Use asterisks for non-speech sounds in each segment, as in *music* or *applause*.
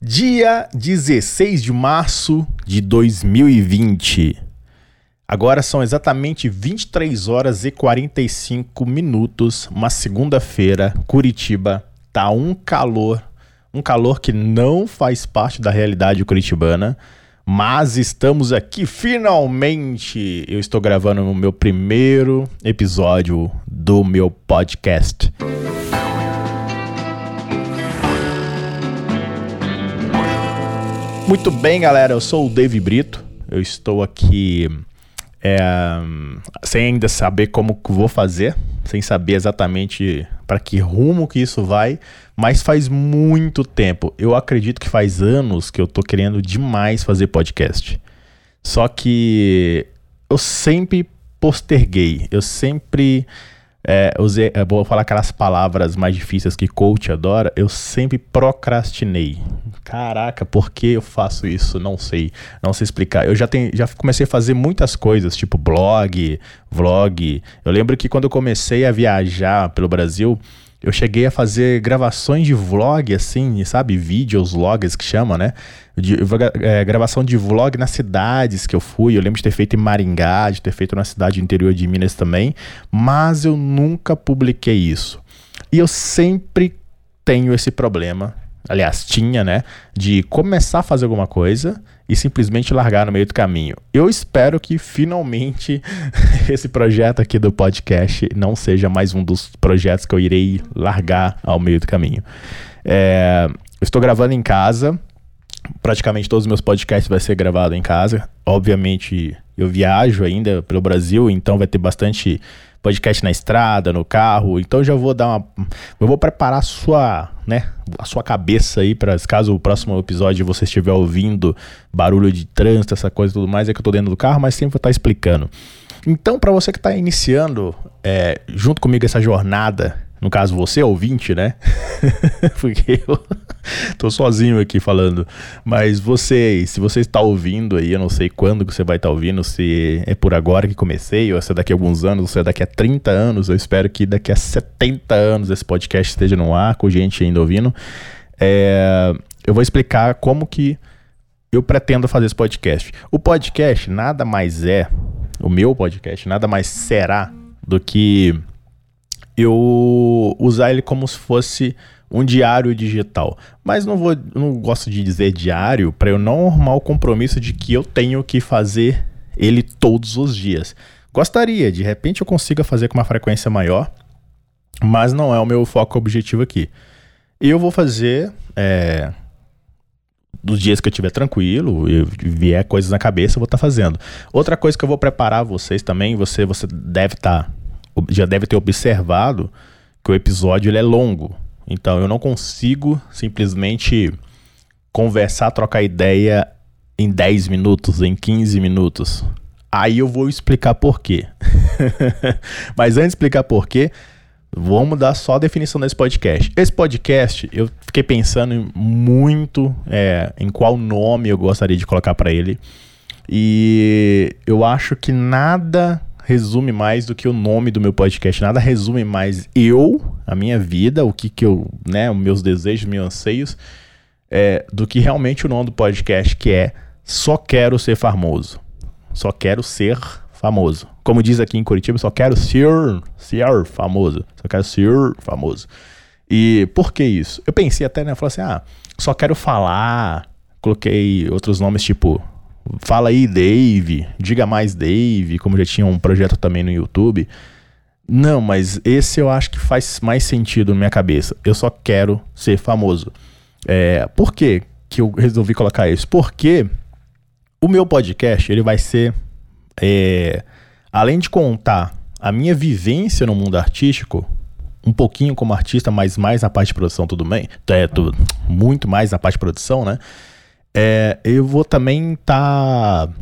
Dia 16 de março de 2020. Agora são exatamente 23 horas e 45 minutos, uma segunda-feira, Curitiba. Tá um calor, um calor que não faz parte da realidade curitibana, mas estamos aqui finalmente. Eu estou gravando o meu primeiro episódio do meu podcast. Muito bem, galera. Eu sou o Dave Brito. Eu estou aqui é, sem ainda saber como vou fazer, sem saber exatamente para que rumo que isso vai, mas faz muito tempo. Eu acredito que faz anos que eu tô querendo demais fazer podcast. Só que eu sempre posterguei, eu sempre é, usei, eu vou falar aquelas palavras mais difíceis que coach adora, eu sempre procrastinei. Caraca, por que eu faço isso? Não sei, não sei explicar. Eu já, tenho, já comecei a fazer muitas coisas, tipo blog, vlog. Eu lembro que quando eu comecei a viajar pelo Brasil, eu cheguei a fazer gravações de vlog, assim, sabe? Vídeos, logs que chama, né? De, é, gravação de vlog nas cidades que eu fui. Eu lembro de ter feito em Maringá, de ter feito na cidade interior de Minas também. Mas eu nunca publiquei isso. E eu sempre tenho esse problema aliás, tinha, né, de começar a fazer alguma coisa e simplesmente largar no meio do caminho. Eu espero que finalmente *laughs* esse projeto aqui do podcast não seja mais um dos projetos que eu irei largar ao meio do caminho. É, estou gravando em casa, praticamente todos os meus podcasts vai ser gravado em casa. Obviamente, eu viajo ainda pelo Brasil, então vai ter bastante podcast na estrada, no carro. Então já vou dar uma. Eu vou preparar a sua, né, a sua cabeça aí para caso o próximo episódio você estiver ouvindo barulho de trânsito, essa coisa e tudo mais, é que eu tô dentro do carro, mas sempre vou estar tá explicando. Então, para você que está iniciando é, junto comigo essa jornada no caso, você ouvinte, né? *laughs* Porque eu tô sozinho aqui falando. Mas você, se você está ouvindo aí, eu não sei quando que você vai estar tá ouvindo, se é por agora que comecei, ou se é daqui a alguns anos, ou se é daqui a 30 anos. Eu espero que daqui a 70 anos esse podcast esteja no ar, com gente ainda ouvindo. É, eu vou explicar como que eu pretendo fazer esse podcast. O podcast nada mais é, o meu podcast nada mais será do que eu usar ele como se fosse um diário digital. Mas não vou, não gosto de dizer diário para eu não arrumar o compromisso de que eu tenho que fazer ele todos os dias. Gostaria, de repente eu consiga fazer com uma frequência maior, mas não é o meu foco objetivo aqui. Eu vou fazer é, dos dias que eu estiver tranquilo e vier coisas na cabeça, eu vou estar tá fazendo. Outra coisa que eu vou preparar vocês também, você, você deve estar tá já deve ter observado que o episódio ele é longo. Então eu não consigo simplesmente conversar, trocar ideia em 10 minutos, em 15 minutos. Aí eu vou explicar por quê. *laughs* Mas antes de explicar por quê, vamos dar só a definição desse podcast. Esse podcast, eu fiquei pensando muito é, em qual nome eu gostaria de colocar para ele. E eu acho que nada resume mais do que o nome do meu podcast. Nada resume mais eu, a minha vida, o que que eu, né, os meus desejos, meus anseios, é, do que realmente o nome do podcast, que é Só Quero Ser Famoso. Só quero ser famoso. Como diz aqui em Curitiba, só quero ser, ser famoso. Só quero ser famoso. E por que isso? Eu pensei até, né? Eu falei assim, ah, só quero falar. Coloquei outros nomes tipo Fala aí, Dave. Diga mais, Dave. Como já tinha um projeto também no YouTube. Não, mas esse eu acho que faz mais sentido na minha cabeça. Eu só quero ser famoso. É, por que, que eu resolvi colocar isso? Porque o meu podcast ele vai ser, é, além de contar a minha vivência no mundo artístico, um pouquinho como artista, mas mais na parte de produção, tudo bem? É, tudo, muito mais na parte de produção, né? É, eu vou também estar tá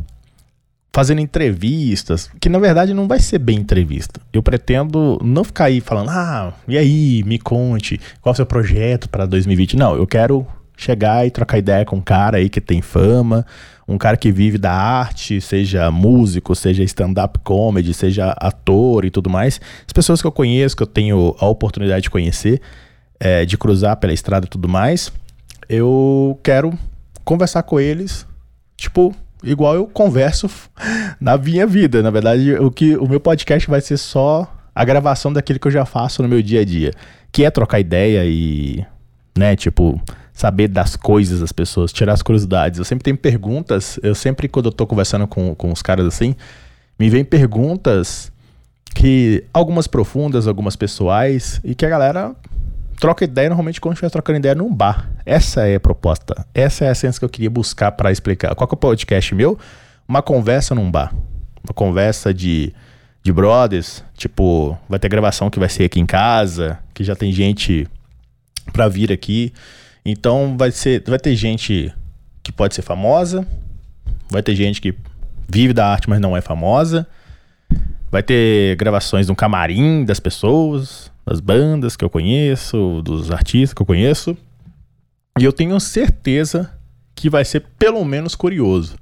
fazendo entrevistas, que na verdade não vai ser bem entrevista. Eu pretendo não ficar aí falando, ah, e aí, me conte, qual é o seu projeto para 2020. Não, eu quero chegar e trocar ideia com um cara aí que tem fama, um cara que vive da arte, seja músico, seja stand-up comedy, seja ator e tudo mais. As pessoas que eu conheço, que eu tenho a oportunidade de conhecer, é, de cruzar pela estrada e tudo mais eu quero conversar com eles, tipo, igual eu converso *laughs* na minha vida. Na verdade, o que o meu podcast vai ser só a gravação daquilo que eu já faço no meu dia a dia, que é trocar ideia e, né, tipo, saber das coisas das pessoas, tirar as curiosidades. Eu sempre tenho perguntas, eu sempre quando eu tô conversando com, com os caras assim, me vem perguntas que algumas profundas, algumas pessoais e que a galera troca ideia normalmente quando estiver trocando ideia num bar. Essa é a proposta. Essa é a essência que eu queria buscar para explicar. Qual que é o podcast meu? Uma conversa num bar. Uma conversa de, de brothers. Tipo, vai ter gravação que vai ser aqui em casa, que já tem gente para vir aqui. Então vai ser, vai ter gente que pode ser famosa, vai ter gente que vive da arte, mas não é famosa. Vai ter gravações no camarim das pessoas, das bandas que eu conheço, dos artistas que eu conheço. E eu tenho certeza que vai ser pelo menos curioso.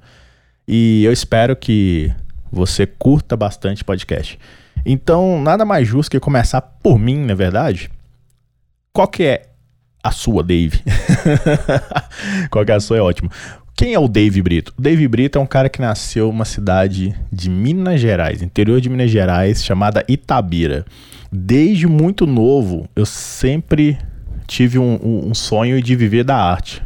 E eu espero que você curta bastante podcast. Então, nada mais justo que começar por mim, na verdade. Qual que é a sua, Dave? *laughs* Qual que é a sua é ótimo. Quem é o Dave Brito? O Dave Brito é um cara que nasceu numa cidade de Minas Gerais, interior de Minas Gerais, chamada Itabira desde muito novo, eu sempre tive um, um, sonho de viver da arte.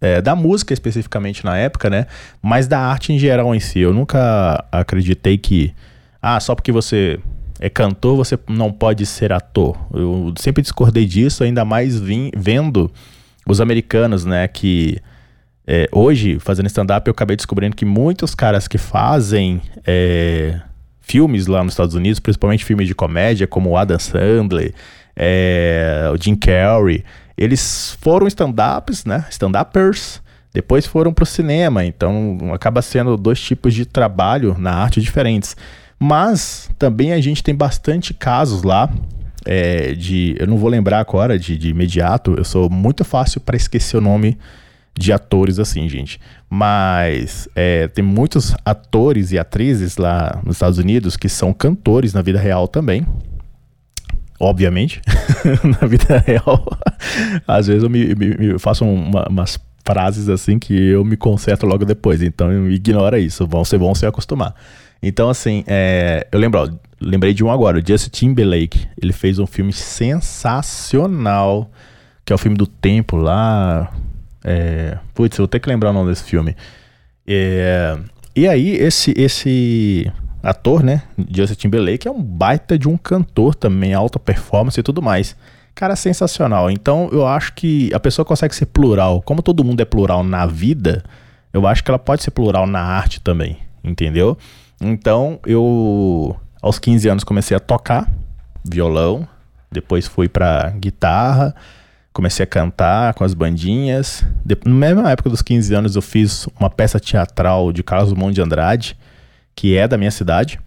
É, da música especificamente na época, né? Mas da arte em geral em si. Eu nunca acreditei que, ah, só porque você é cantor, você não pode ser ator. Eu sempre discordei disso, ainda mais vim, vendo os americanos, né? Que é, hoje, fazendo stand-up, eu acabei descobrindo que muitos caras que fazem é, filmes lá nos Estados Unidos, principalmente filmes de comédia, como o Adam Sandler, é, o Jim Carrey, eles foram stand-ups, né? Stand-uppers, depois foram para o cinema, então acaba sendo dois tipos de trabalho na arte diferentes. Mas também a gente tem bastante casos lá é, de. Eu não vou lembrar agora de, de imediato, eu sou muito fácil para esquecer o nome de atores assim, gente. Mas é, tem muitos atores e atrizes lá nos Estados Unidos que são cantores na vida real também. Obviamente, *laughs* na vida real. Às vezes eu me, me, me faço uma, umas frases assim que eu me conserto logo depois. Então ignora isso. Vão ser bom se acostumar. Então, assim, é, eu lembro, ó, lembrei de um agora, o Justin Timberlake. Ele fez um filme sensacional, que é o filme do tempo lá. É, putz, eu vou ter que lembrar o nome desse filme. É, e aí, esse, esse ator, né, Justin Timberlake, é um baita de um cantor também, alta performance e tudo mais. Cara, sensacional. Então, eu acho que a pessoa consegue ser plural. Como todo mundo é plural na vida, eu acho que ela pode ser plural na arte também, entendeu? Então, eu aos 15 anos comecei a tocar violão, depois fui para guitarra, comecei a cantar com as bandinhas. De, na mesma época dos 15 anos, eu fiz uma peça teatral de Carlos Drummond de Andrade, que é da minha cidade.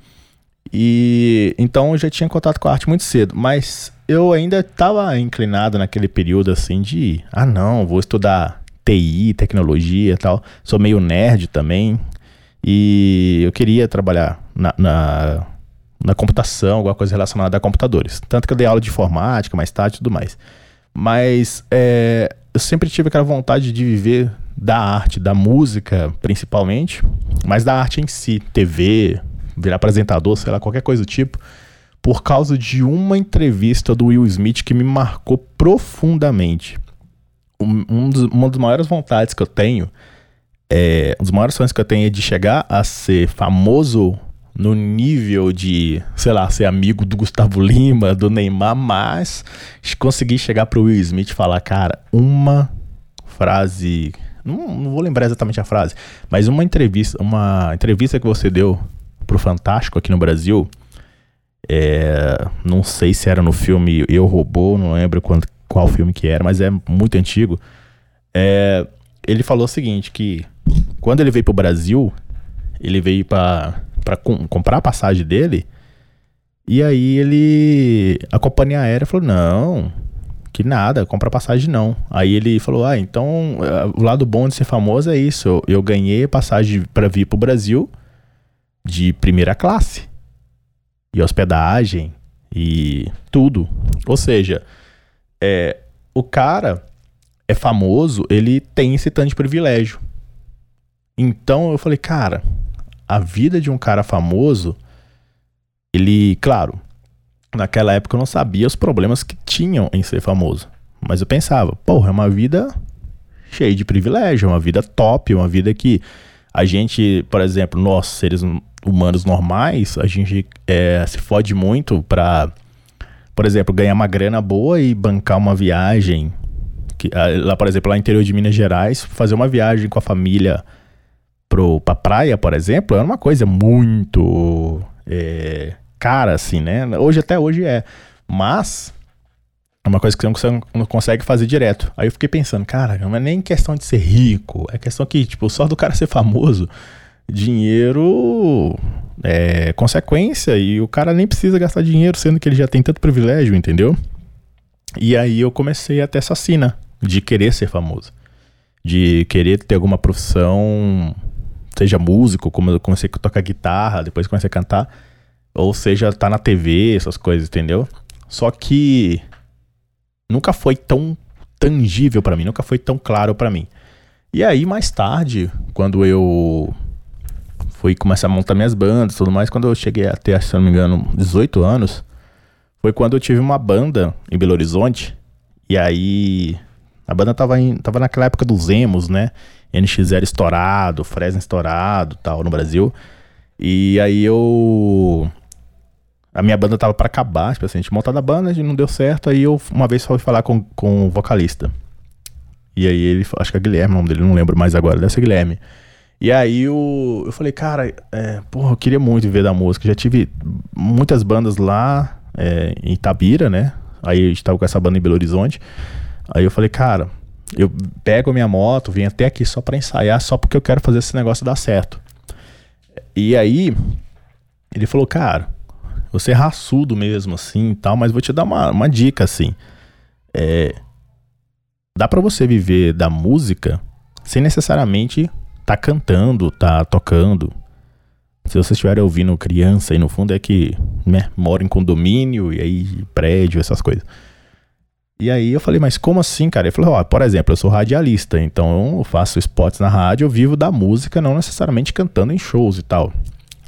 E então eu já tinha contato com a arte muito cedo, mas eu ainda estava inclinado naquele período assim de, ah não, vou estudar TI, tecnologia tal. Sou meio nerd também. E eu queria trabalhar na, na, na computação, alguma coisa relacionada a computadores. Tanto que eu dei aula de informática mais tarde e tudo mais. Mas é, eu sempre tive aquela vontade de viver da arte, da música principalmente, mas da arte em si, TV, virar apresentador, sei lá, qualquer coisa do tipo, por causa de uma entrevista do Will Smith que me marcou profundamente. Um, dos, uma das maiores vontades que eu tenho, é, um dos maiores sonhos que eu tenho é de chegar a ser famoso no nível de, sei lá, ser amigo do Gustavo Lima, do Neymar, mas consegui chegar pro Will Smith e falar, cara, uma frase, não, não, vou lembrar exatamente a frase, mas uma entrevista, uma entrevista que você deu pro Fantástico aqui no Brasil, é, não sei se era no filme Eu Robô, não lembro quando, qual filme que era, mas é muito antigo. É, ele falou o seguinte, que quando ele veio pro Brasil, ele veio para para com, comprar a passagem dele. E aí ele. A companhia aérea falou: não, que nada, compra passagem não. Aí ele falou: ah, então eh, o lado bom de ser famoso é isso. Eu, eu ganhei passagem para vir pro Brasil de primeira classe. E hospedagem e tudo. Ou seja, é, o cara é famoso, ele tem esse tanto de privilégio. Então eu falei, cara, a vida de um cara famoso, ele, claro, naquela época eu não sabia os problemas que tinham em ser famoso. Mas eu pensava, porra, é uma vida cheia de privilégio, é uma vida top, uma vida que a gente, por exemplo, nós, seres humanos normais, a gente é, se fode muito pra, por exemplo, ganhar uma grana boa e bancar uma viagem. Que, ah, lá, por exemplo, lá no interior de Minas Gerais, fazer uma viagem com a família pro, pra praia, por exemplo, é uma coisa muito é, cara, assim, né? Hoje, até hoje é. Mas é uma coisa que você não consegue fazer direto. Aí eu fiquei pensando, cara, não é nem questão de ser rico, é questão que, tipo, só do cara ser famoso, dinheiro é consequência e o cara nem precisa gastar dinheiro, sendo que ele já tem tanto privilégio, entendeu? E aí eu comecei a ter essa sina de querer ser famoso, de querer ter alguma profissão seja músico, como eu comecei a tocar guitarra, depois comecei a cantar, ou seja, tá na TV, essas coisas, entendeu? Só que nunca foi tão tangível para mim, nunca foi tão claro para mim. E aí, mais tarde, quando eu fui começar a montar minhas bandas tudo mais, quando eu cheguei a ter, se não me engano, 18 anos, foi quando eu tive uma banda em Belo Horizonte. E aí, a banda tava, em, tava naquela época dos emos, né? NX0 estourado, Fresno estourado tal no Brasil. E aí eu. A minha banda tava para acabar, tipo assim, a gente montada a banda, não deu certo. Aí eu uma vez fui falar com, com o vocalista. E aí ele, acho que é Guilherme o nome dele, não lembro mais agora, deve ser Guilherme. E aí eu, eu falei, cara, é, porra, eu queria muito viver da música. Já tive muitas bandas lá é, em Itabira, né? Aí a gente tava com essa banda em Belo Horizonte. Aí eu falei, cara, eu pego a minha moto, venho até aqui só para ensaiar, só porque eu quero fazer esse negócio dar certo. E aí, ele falou, cara, você é raçudo mesmo, assim, e tal, mas vou te dar uma, uma dica, assim. É, dá para você viver da música sem necessariamente tá cantando, tá tocando. Se você estiver ouvindo criança aí no fundo é que, né, mora em condomínio e aí prédio, essas coisas. E aí eu falei, mas como assim, cara? Ele falou, ó, por exemplo, eu sou radialista, então eu faço spots na rádio, eu vivo da música, não necessariamente cantando em shows e tal.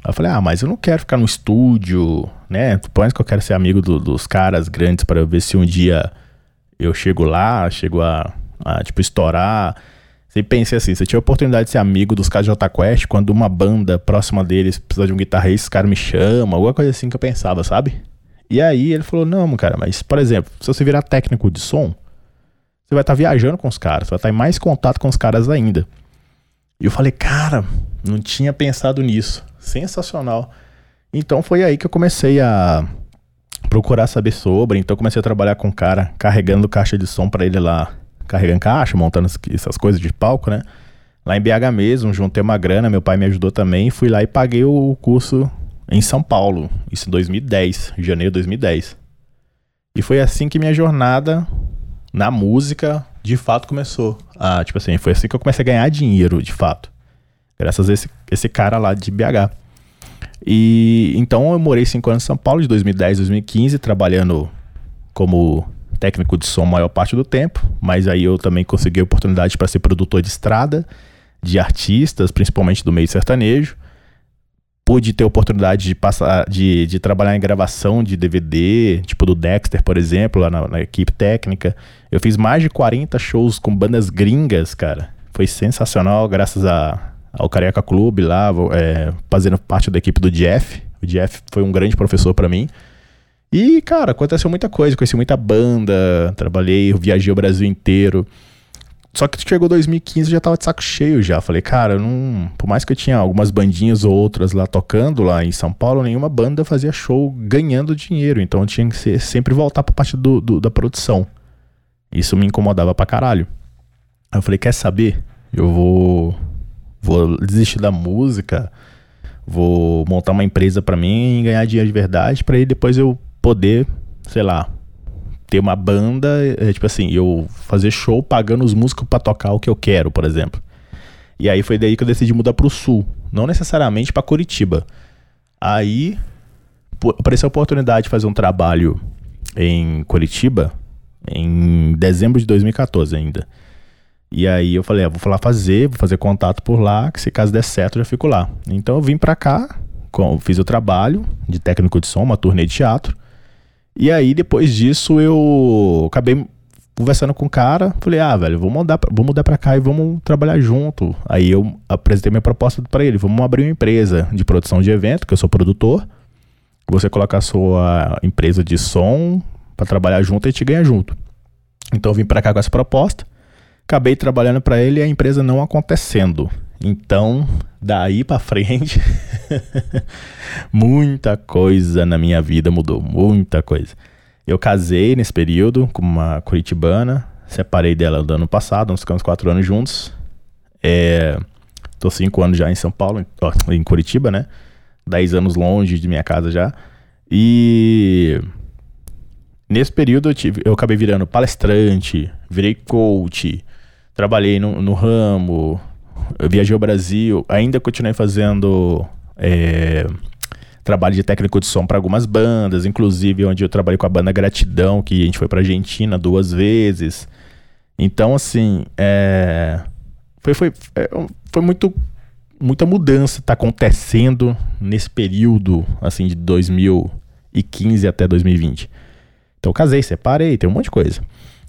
Aí eu falei, ah, mas eu não quero ficar no estúdio, né? Por que eu quero ser amigo do, dos caras grandes para ver se um dia eu chego lá, chego a, a tipo, estourar. Você pensa assim, você tinha a oportunidade de ser amigo dos caras de Quest, quando uma banda próxima deles precisa de um guitarrista, os caras me chamam, alguma coisa assim que eu pensava, sabe? E aí ele falou: Não, cara, mas por exemplo, se você virar técnico de som, você vai estar tá viajando com os caras, você vai estar tá em mais contato com os caras ainda. E eu falei: Cara, não tinha pensado nisso. Sensacional. Então foi aí que eu comecei a procurar saber sobre. Então comecei a trabalhar com o cara, carregando caixa de som para ele lá, carregando caixa, montando essas coisas de palco, né? Lá em BH mesmo, juntei uma grana, meu pai me ajudou também, fui lá e paguei o curso em São Paulo, isso em 2010, janeiro de 2010. E foi assim que minha jornada na música de fato começou. Ah, tipo assim, foi assim que eu comecei a ganhar dinheiro, de fato. Graças a esse, esse cara lá de BH. E então eu morei cinco anos em São Paulo, de 2010 a 2015, trabalhando como técnico de som a maior parte do tempo, mas aí eu também consegui oportunidade para ser produtor de estrada, de artistas, principalmente do meio sertanejo pude ter oportunidade de passar, de, de trabalhar em gravação de DVD, tipo do Dexter, por exemplo, lá na, na, equipe técnica. Eu fiz mais de 40 shows com bandas gringas, cara. Foi sensacional, graças a, ao Careca Clube lá, é, fazendo parte da equipe do Jeff. O Jeff foi um grande professor para mim. E, cara, aconteceu muita coisa, conheci muita banda, trabalhei, viajei o Brasil inteiro. Só que chegou 2015 já tava de saco cheio já. Falei, cara, não. Por mais que eu tinha algumas bandinhas ou outras lá tocando lá em São Paulo, nenhuma banda fazia show ganhando dinheiro. Então eu tinha que ser, sempre voltar pra parte do, do, da produção. Isso me incomodava pra caralho. Aí eu falei, quer saber? Eu vou. Vou desistir da música. Vou montar uma empresa para mim e ganhar dinheiro de verdade. para aí depois eu poder, sei lá, ter uma banda, é, tipo assim, eu fazer show pagando os músicos para tocar o que eu quero, por exemplo. E aí foi daí que eu decidi mudar pro sul, não necessariamente para Curitiba. Aí apareceu a oportunidade de fazer um trabalho em Curitiba em dezembro de 2014 ainda. E aí eu falei, ah, vou lá fazer, vou fazer contato por lá, que se caso der certo eu já fico lá. Então eu vim pra cá, fiz o trabalho de técnico de som, uma turnê de teatro. E aí depois disso eu acabei conversando com o cara, falei, ah, velho, vou mudar, vou mudar pra cá e vamos trabalhar junto. Aí eu apresentei minha proposta para ele, vamos abrir uma empresa de produção de evento, que eu sou produtor. Você coloca a sua empresa de som para trabalhar junto e a gente ganha junto. Então eu vim para cá com essa proposta. Acabei trabalhando para ele e a empresa não acontecendo. Então, daí para frente, *laughs* muita coisa na minha vida mudou, muita coisa. Eu casei nesse período com uma curitibana, separei dela no ano passado, nós ficamos quatro anos juntos. É, tô cinco anos já em São Paulo, em Curitiba, né? Dez anos longe de minha casa já. E nesse período eu, tive, eu acabei virando palestrante, virei coach, trabalhei no, no ramo, viajei ao Brasil, ainda continuei fazendo é, trabalho de técnico de som para algumas bandas, inclusive onde eu trabalhei com a banda Gratidão, que a gente foi para Argentina duas vezes. Então, assim, é, foi, foi, é, foi muito, muita mudança tá acontecendo nesse período, assim, de 2015 até 2020. Então, eu casei, separei, tem um monte de coisa.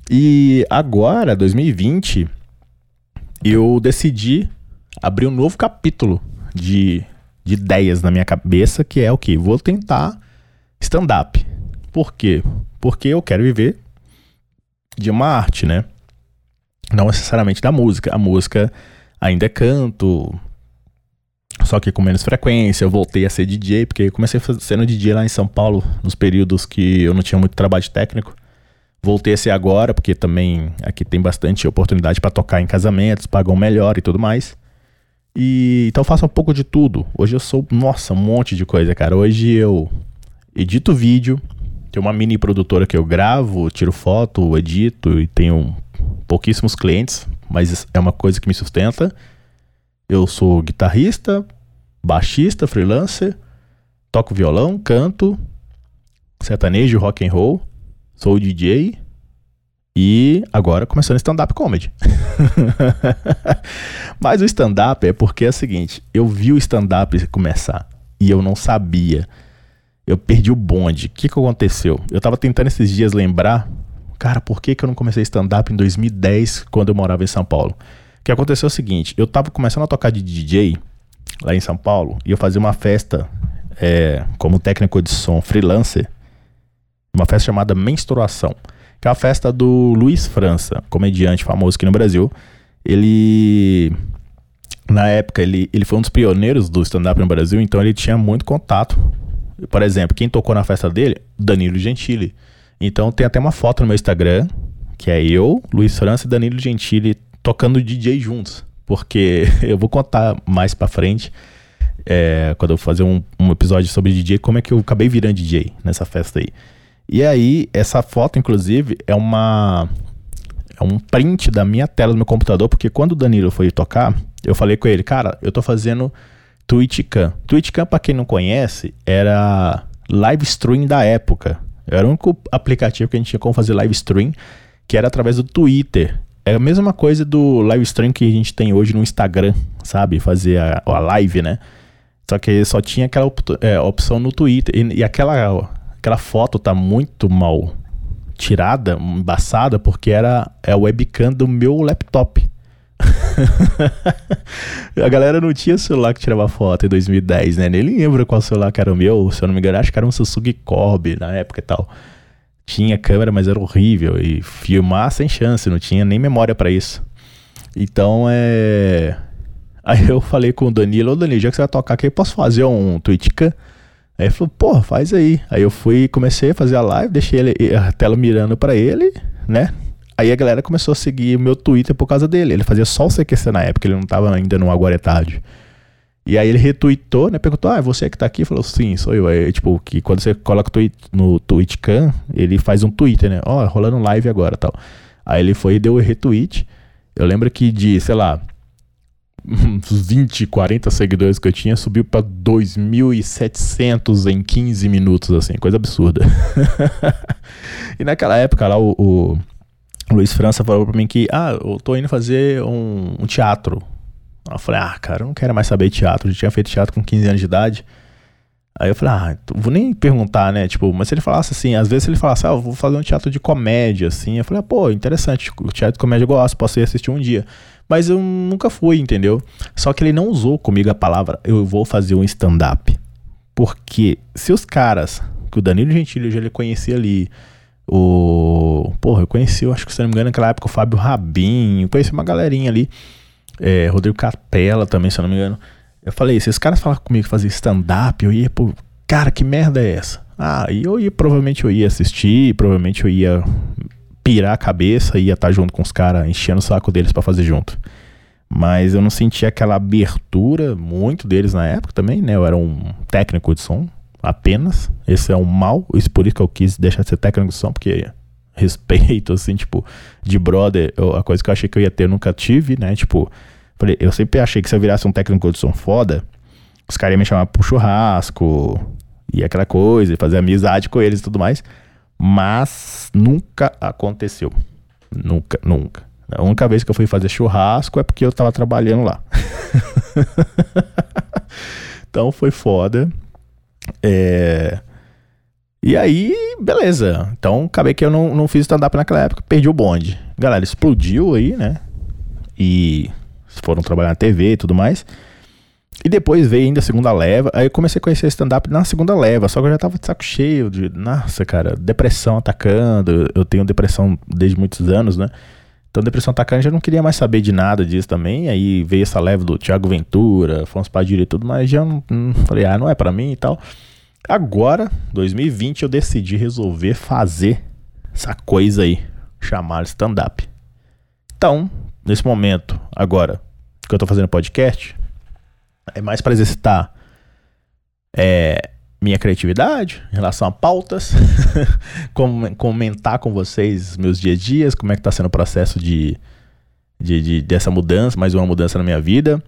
E agora, 2020, eu decidi abrir um novo capítulo de, de ideias na minha cabeça, que é o que? Vou tentar stand-up. Por quê? Porque eu quero viver de uma arte, né? Não necessariamente da música. A música ainda é canto, só que com menos frequência. Eu voltei a ser DJ, porque eu comecei sendo DJ lá em São Paulo, nos períodos que eu não tinha muito trabalho técnico. Voltei a ser agora, porque também aqui tem bastante oportunidade para tocar em casamentos, pagam melhor e tudo mais. E então eu faço um pouco de tudo. Hoje eu sou, nossa, um monte de coisa, cara. Hoje eu edito vídeo, tenho uma mini produtora que eu gravo, tiro foto, edito e tenho pouquíssimos clientes, mas é uma coisa que me sustenta. Eu sou guitarrista, baixista, freelancer, toco violão, canto, sertanejo, rock and roll sou DJ e agora começando stand-up comedy. *laughs* Mas o stand-up é porque é o seguinte: eu vi o stand-up começar e eu não sabia. Eu perdi o bonde. O que, que aconteceu? Eu tava tentando esses dias lembrar, cara, por que, que eu não comecei stand-up em 2010, quando eu morava em São Paulo? O que aconteceu é o seguinte: eu tava começando a tocar de DJ lá em São Paulo e eu fazia uma festa é, como técnico de som freelancer uma festa chamada Menstruação, que é a festa do Luiz França, comediante famoso aqui no Brasil. Ele na época ele, ele foi um dos pioneiros do stand-up no Brasil, então ele tinha muito contato. Por exemplo, quem tocou na festa dele? Danilo Gentili. Então tem até uma foto no meu Instagram, que é eu, Luiz França e Danilo Gentili tocando DJ juntos. Porque *laughs* eu vou contar mais pra frente, é, quando eu fazer um, um episódio sobre DJ, como é que eu acabei virando DJ nessa festa aí. E aí, essa foto, inclusive, é uma. É um print da minha tela do meu computador, porque quando o Danilo foi tocar, eu falei com ele, cara, eu tô fazendo TwitchCam. TwitchCam, pra quem não conhece, era live stream da época. Era o único aplicativo que a gente tinha como fazer live stream, que era através do Twitter. É a mesma coisa do live stream que a gente tem hoje no Instagram, sabe? Fazer a, a live, né? Só que só tinha aquela op é, opção no Twitter. E, e aquela aquela foto tá muito mal tirada, embaçada, porque era é a webcam do meu laptop. *laughs* a galera não tinha celular que tirava foto em 2010, né? Nem lembro qual celular que era o meu, se eu não me engano, acho que era um Samsung Corby na época e tal. Tinha câmera, mas era horrível. E filmar sem chance, não tinha nem memória para isso. Então é. Aí eu falei com o Danilo, ô Danilo, já que você vai tocar aqui, posso fazer um Twitchcam? Aí ele falou, pô, faz aí. Aí eu fui, comecei a fazer a live, deixei ele, a tela mirando para ele, né? Aí a galera começou a seguir o meu Twitter por causa dele. Ele fazia só o CQC na época, ele não tava ainda no Agora é Tarde. E aí ele retweetou, né? Perguntou, ah, é você que tá aqui? Falou, sim, sou eu. Aí, tipo, que quando você coloca tweet, no Twitchcam, ele faz um Twitter, né? Ó, oh, rolando live agora tal. Aí ele foi e deu o retweet. Eu lembro que de, sei lá, 20, 40 seguidores que eu tinha, subiu para 2.700 em 15 minutos, assim, coisa absurda. *laughs* e naquela época lá, o, o, Luiz França falou pra mim que, ah, eu tô indo fazer um, um teatro. Eu falei, ah, cara, eu não quero mais saber teatro. Eu já tinha feito teatro com 15 anos de idade. Aí eu falei, ah, vou nem perguntar, né? Tipo, mas se ele falasse assim, às vezes ele falasse, ah, eu vou fazer um teatro de comédia, assim. Eu falei, ah, pô, interessante, o teatro de comédia eu gosto, posso ir assistir um dia. Mas eu nunca fui, entendeu? Só que ele não usou comigo a palavra, eu vou fazer um stand-up. Porque se os caras, que o Danilo Gentili eu já conhecia ali, o. Porra, eu conheci, eu acho que se não me engano, naquela época, o Fábio Rabin, eu conheci uma galerinha ali. É, Rodrigo Capella também, se eu não me engano. Eu falei, se esses caras falaram comigo fazer stand-up, eu ia, pô, cara, que merda é essa? Ah, e eu ia, provavelmente eu ia assistir, provavelmente eu ia pirar a cabeça, ia estar tá junto com os caras, enchendo o saco deles para fazer junto. Mas eu não sentia aquela abertura, muito deles na época também, né? Eu era um técnico de som, apenas. Esse é um mal, isso por isso que eu quis deixar de ser técnico de som, porque respeito, assim, tipo, de brother, eu, a coisa que eu achei que eu ia ter, eu nunca tive, né? Tipo, Falei, eu sempre achei que se eu virasse um técnico de som foda, os caras iam me chamar pro churrasco e aquela coisa, e fazer amizade com eles e tudo mais. Mas nunca aconteceu. Nunca, nunca. A única vez que eu fui fazer churrasco é porque eu tava trabalhando lá. *laughs* então foi foda. É... E aí, beleza. Então acabei que eu não, não fiz stand-up naquela época, perdi o bonde. Galera, explodiu aí, né? E foram trabalhar na TV e tudo mais. E depois veio ainda a segunda leva. Aí eu comecei a conhecer stand-up na segunda leva. Só que eu já tava de saco cheio de. Nossa, cara, depressão atacando. Eu tenho depressão desde muitos anos, né? Então, depressão atacando, eu já não queria mais saber de nada disso também. Aí veio essa leva do Thiago Ventura, Afonso Padilha e tudo, mas já não, falei, ah, não é para mim e tal. Agora, 2020, eu decidi resolver fazer essa coisa aí, chamar stand-up. Então, nesse momento, agora, que eu tô fazendo podcast, é mais para exercitar é, minha criatividade em relação a pautas, *laughs* comentar com vocês meus dias a dias, como é que tá sendo o processo de, de, de, dessa mudança, mais uma mudança na minha vida.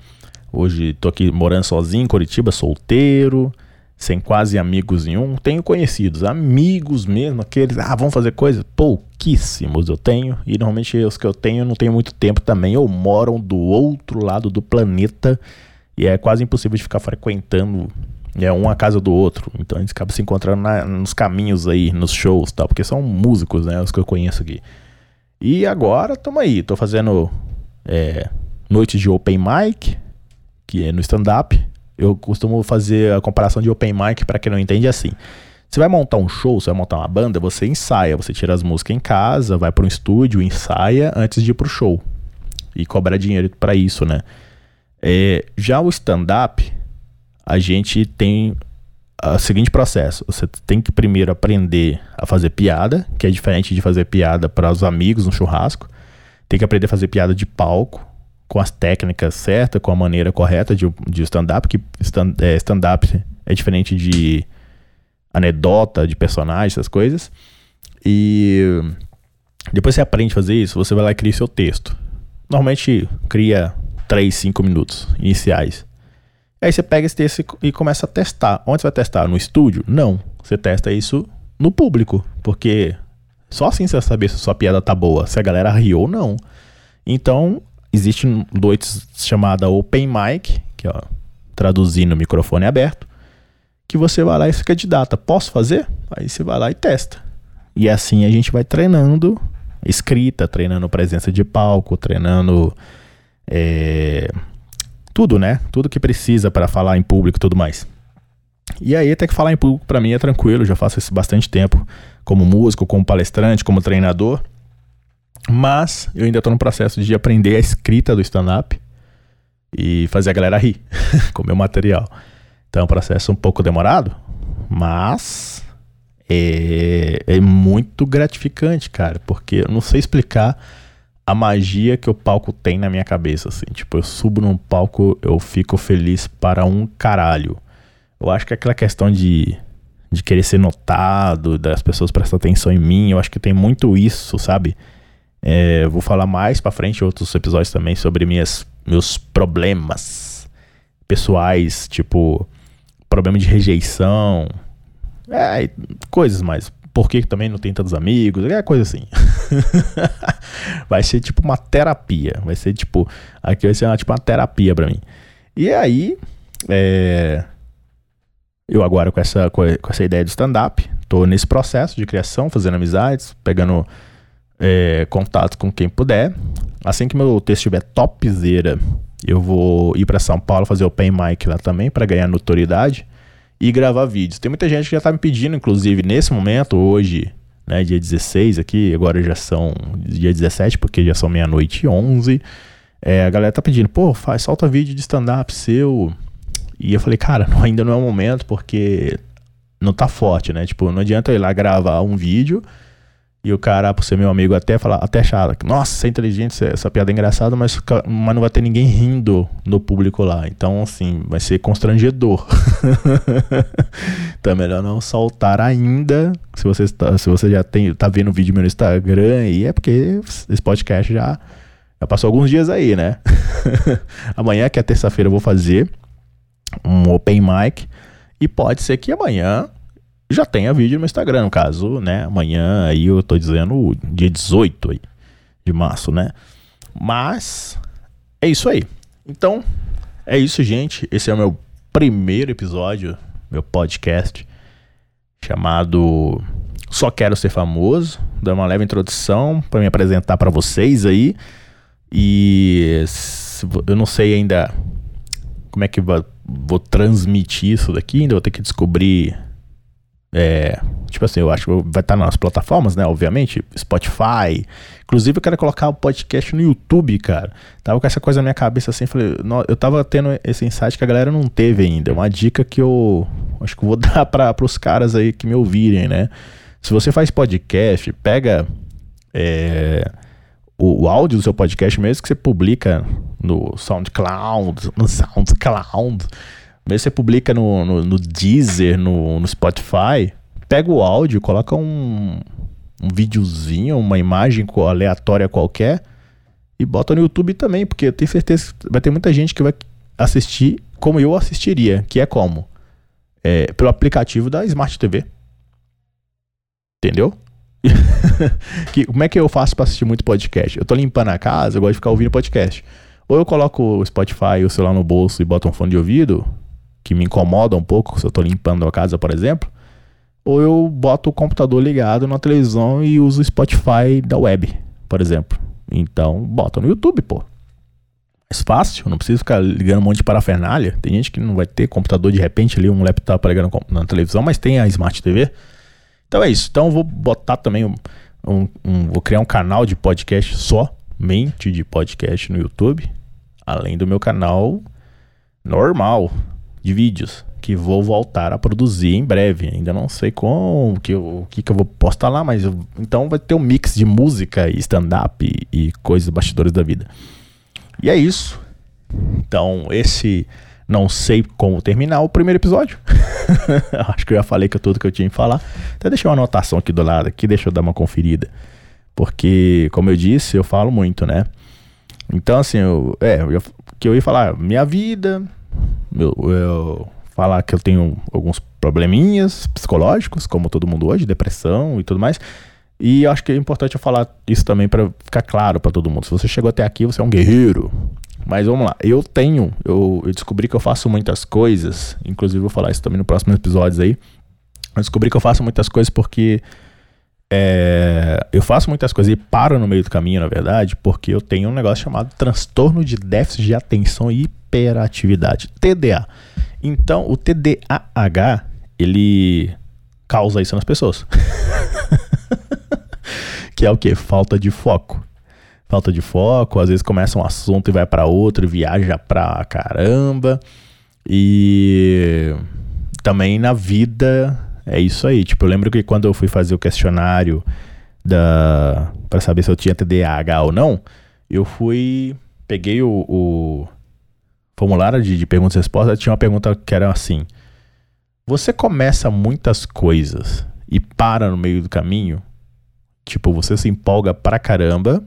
Hoje tô aqui morando sozinho em Curitiba, solteiro, sem quase amigos nenhum. Tenho conhecidos, amigos mesmo, aqueles, ah, vamos fazer coisa? Pouquíssimos eu tenho, e normalmente os que eu tenho não tenho muito tempo também, ou moram do outro lado do planeta, e é quase impossível de ficar frequentando é um a casa do outro. Então a gente acaba se encontrando na, nos caminhos aí, nos shows tal, porque são músicos, né, os que eu conheço aqui. E agora, tamo aí, tô fazendo é, noites de open mic, que é no stand-up, eu costumo fazer a comparação de open mic para quem não entende assim. Você vai montar um show, você vai montar uma banda, você ensaia, você tira as músicas em casa, vai para um estúdio, ensaia antes de ir pro show. E cobra dinheiro para isso, né? É, já o stand-up, a gente tem o seguinte processo: você tem que primeiro aprender a fazer piada, que é diferente de fazer piada para os amigos no churrasco. Tem que aprender a fazer piada de palco, com as técnicas certas, com a maneira correta de, de stand-up, que é, stand-up é, é diferente de anedota, de personagem, essas coisas. E depois você aprende a fazer isso, você vai lá e cria seu texto. Normalmente cria 3, 5 minutos iniciais. Aí você pega esse texto e começa a testar. Onde você vai testar? No estúdio? Não. Você testa isso no público. Porque só assim você vai saber se a sua piada tá boa, se a galera riu ou não. Então, existe noites chamada Open Mic, que é traduzindo o microfone aberto, que você vai lá e fica de data. Posso fazer? Aí você vai lá e testa. E assim a gente vai treinando escrita, treinando presença de palco, treinando é, tudo, né? Tudo que precisa para falar em público e tudo mais. E aí até que falar em público para mim é tranquilo, já faço isso bastante tempo, como músico, como palestrante, como treinador. Mas eu ainda tô no processo de aprender a escrita do stand-up e fazer a galera rir *laughs* com o meu material. Então é um processo um pouco demorado, mas é, é muito gratificante, cara, porque eu não sei explicar a magia que o palco tem na minha cabeça, assim. Tipo, eu subo num palco, eu fico feliz para um caralho. Eu acho que aquela questão de, de querer ser notado, das pessoas prestar atenção em mim, eu acho que tem muito isso, sabe? É, vou falar mais para frente outros episódios também sobre minhas, meus problemas pessoais, tipo problema de rejeição, é, coisas mais por que também não tem tantos amigos, é coisa assim. *laughs* vai ser tipo uma terapia, vai ser tipo, aqui vai ser uma, tipo uma terapia para mim. E aí, é, eu agora com essa, com essa ideia de stand-up, tô nesse processo de criação, fazendo amizades, pegando é, contato com quem puder. Assim que meu texto estiver topzera, eu vou ir para São Paulo fazer o Open Mic lá também para ganhar notoriedade e gravar vídeos. Tem muita gente que já tá me pedindo, inclusive, nesse momento, hoje, né, dia 16 aqui, agora já são dia 17, porque já são meia-noite e 11. É, a galera tá pedindo, pô, faz, solta vídeo de stand-up seu. E eu falei, cara, não, *laughs* ainda não é o momento, porque não tá forte, né? Tipo, não adianta eu ir lá gravar um vídeo e o cara, por ser meu amigo, até falar, até achar, nossa, você é inteligente, essa piada é engraçada, mas, mas não vai ter ninguém rindo no público lá. Então, assim, vai ser constrangedor. *laughs* então é melhor não soltar ainda. Se você, está, se você já tem, tá vendo o vídeo meu no Instagram aí, é porque esse podcast já, já passou alguns dias aí, né? *laughs* amanhã, que é terça-feira, eu vou fazer um open mic. E pode ser que amanhã já tenha vídeo no Instagram, no caso, né? Amanhã aí eu tô dizendo dia 18 aí, de março, né? Mas é isso aí. Então, é isso, gente. Esse é o meu primeiro episódio, meu podcast, chamado Só Quero Ser Famoso. Dar uma leve introdução para me apresentar para vocês aí. E eu não sei ainda como é que vou, transmitir isso daqui, ainda vou ter que descobrir é, tipo assim, eu acho que vai estar nas plataformas, né? Obviamente, Spotify. Inclusive, eu quero colocar o podcast no YouTube, cara. Tava com essa coisa na minha cabeça assim, falei, eu tava tendo esse insight que a galera não teve ainda. Uma dica que eu acho que eu vou *laughs* dar para os caras aí que me ouvirem, né? Se você faz podcast, pega é, o, o, áudio do seu podcast mesmo que você publica no SoundCloud, no SoundCloud mesmo você publica no, no, no Deezer, no, no, Spotify, pega o áudio, coloca um, um videozinho, uma imagem aleatória qualquer e bota no YouTube também, porque eu tenho certeza que vai ter muita gente que vai assistir como eu assistiria, que é como? É, pelo aplicativo da Smart TV. Entendeu? *laughs* que, como é que eu faço para assistir muito podcast? Eu tô limpando a casa, eu gosto de ficar ouvindo podcast. Ou eu coloco o Spotify, o celular no bolso e boto um fone de ouvido, que me incomoda um pouco, se eu estou limpando a casa, por exemplo, ou eu boto o computador ligado na televisão e uso o Spotify da web, por exemplo. Então, bota no YouTube, pô. Mais fácil, não preciso ficar ligando um monte de parafernália. Tem gente que não vai ter computador de repente ali, um laptop ligando na televisão, mas tem a Smart TV. Então é isso. Então eu vou botar também um, um, um vou criar um canal de podcast somente de podcast no YouTube, além do meu canal normal, de vídeos que vou voltar a produzir em breve. Ainda não sei como, que, o que, que eu vou postar lá, mas eu, então vai ter um mix de música e stand-up e, e coisas bastidores da vida. E é isso. Então, esse não sei como terminar o primeiro episódio. *laughs* Acho que eu já falei que é tudo que eu tinha que falar. Até deixei uma anotação aqui do lado, aqui, deixa eu dar uma conferida. Porque, como eu disse, eu falo muito, né? Então, assim, eu, é, eu, que eu ia falar, minha vida, eu, eu falar que eu tenho alguns probleminhas psicológicos, como todo mundo hoje, depressão e tudo mais. E acho que é importante eu falar isso também para ficar claro para todo mundo. Se você chegou até aqui, você é um guerreiro. Mas vamos lá, eu tenho, eu, eu, descobri que eu faço muitas coisas, inclusive vou falar isso também no próximo episódio aí. Eu descobri que eu faço muitas coisas porque é, eu faço muitas coisas e paro no meio do caminho, na verdade, porque eu tenho um negócio chamado transtorno de déficit de atenção e hiperatividade, TDA. Então, o TDAH, ele causa isso nas pessoas. *laughs* que é o que? Falta de foco. Falta de foco, às vezes começa um assunto e vai para outro, viaja pra caramba. E também na vida é isso aí. Tipo, eu lembro que quando eu fui fazer o questionário da para saber se eu tinha TDAH ou não, eu fui peguei o, o formulário de, de perguntas e respostas, tinha uma pergunta que era assim: Você começa muitas coisas e para no meio do caminho? Tipo, você se empolga pra caramba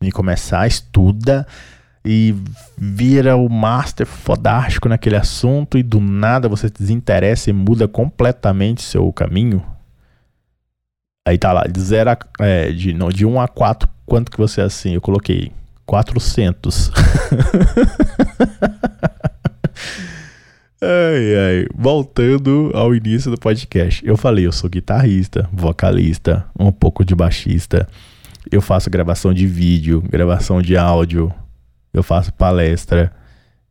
em começar, estuda e vira o master fodástico naquele assunto e do nada você desinteressa e muda completamente seu caminho? Aí tá lá, de, zero a, é, de, não, de 1 a 4, quanto que você é assim? Eu coloquei 400. *laughs* ai, ai. Voltando ao início do podcast. Eu falei, eu sou guitarrista, vocalista, um pouco de baixista. Eu faço gravação de vídeo, gravação de áudio. Eu faço palestra.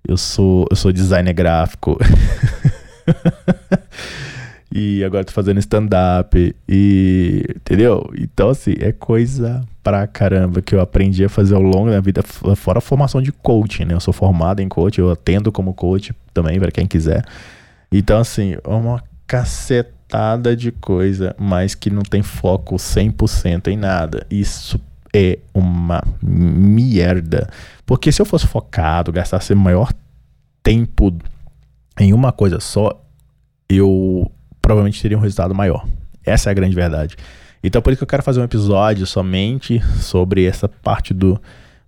Eu sou, eu sou designer gráfico. *laughs* e agora tô fazendo stand-up. E. Entendeu? Então, assim, é coisa pra caramba que eu aprendi a fazer ao longo da vida, fora a formação de coaching, né? Eu sou formado em coaching, eu atendo como coach também, para quem quiser. Então, assim, é uma cacetada de coisa, mas que não tem foco 100% em nada. Isso é uma merda. Porque se eu fosse focado, gastasse maior tempo em uma coisa só, eu provavelmente teria um resultado maior. Essa é a grande verdade. Então por isso que eu quero fazer um episódio somente sobre essa parte dos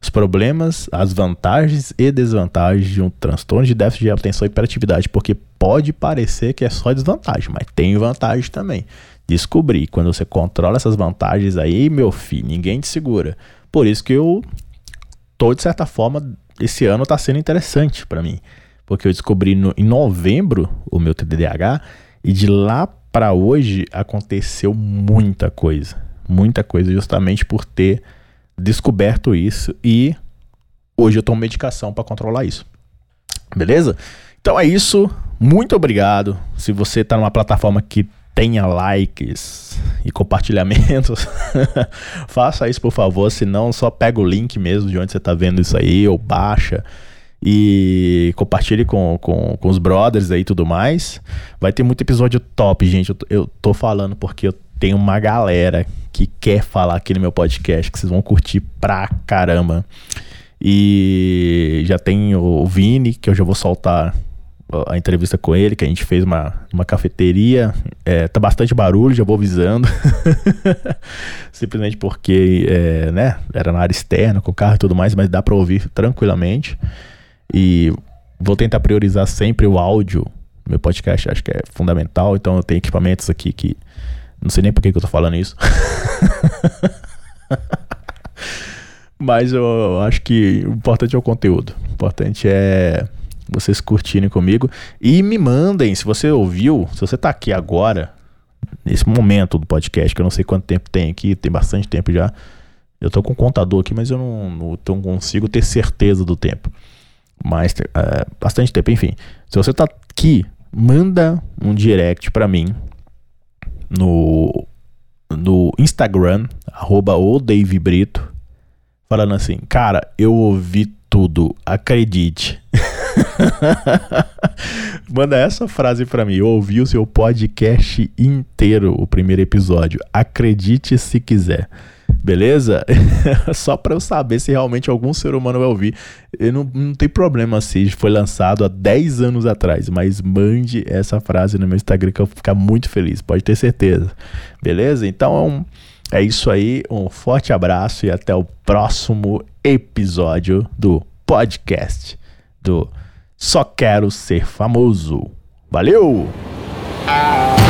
problemas, as vantagens e desvantagens de um transtorno de déficit de atenção e hiperatividade, porque pode parecer que é só desvantagem, mas tem vantagem também. Descobrir quando você controla essas vantagens aí, meu filho, ninguém te segura. Por isso que eu tô de certa forma esse ano tá sendo interessante para mim, porque eu descobri no, em novembro o meu TDAH e de lá para hoje aconteceu muita coisa. Muita coisa, justamente por ter descoberto isso e hoje eu tomo medicação para controlar isso. Beleza? Então é isso. Muito obrigado. Se você está numa plataforma que tenha likes e compartilhamentos, *laughs* faça isso por favor. Senão, só pega o link mesmo de onde você está vendo isso aí ou baixa e compartilhe com, com, com os brothers aí e tudo mais. Vai ter muito episódio top, gente. Eu, eu tô falando porque eu tenho uma galera que quer falar aqui no meu podcast, que vocês vão curtir pra caramba. E já tem o Vini, que eu já vou soltar a entrevista com ele, que a gente fez uma, uma cafeteria. É, tá bastante barulho, já vou avisando. *laughs* Simplesmente porque, é, né, era na área externa, com carro e tudo mais, mas dá pra ouvir tranquilamente. E vou tentar priorizar sempre o áudio. Meu podcast acho que é fundamental. Então eu tenho equipamentos aqui que. Não sei nem por que, que eu tô falando isso. *laughs* Mas eu acho que o importante é o conteúdo. O importante é vocês curtirem comigo. E me mandem, se você ouviu, se você tá aqui agora, nesse momento do podcast, que eu não sei quanto tempo tem aqui, tem bastante tempo já. Eu tô com um contador aqui, mas eu não, não, não consigo ter certeza do tempo mais uh, bastante tempo, enfim. Se você tá aqui, manda um direct para mim no no Instagram arroba o Dave Brito falando assim, cara, eu ouvi tudo, acredite. *laughs* Manda essa frase para mim. Eu ouvi o seu podcast inteiro, o primeiro episódio. Acredite se quiser. Beleza? *laughs* Só para eu saber se realmente algum ser humano vai ouvir. Eu não, não tem problema se foi lançado há 10 anos atrás, mas mande essa frase no meu Instagram que eu vou ficar muito feliz, pode ter certeza. Beleza? Então é isso aí. Um forte abraço e até o próximo episódio do podcast do Só Quero Ser Famoso. Valeu! Ah.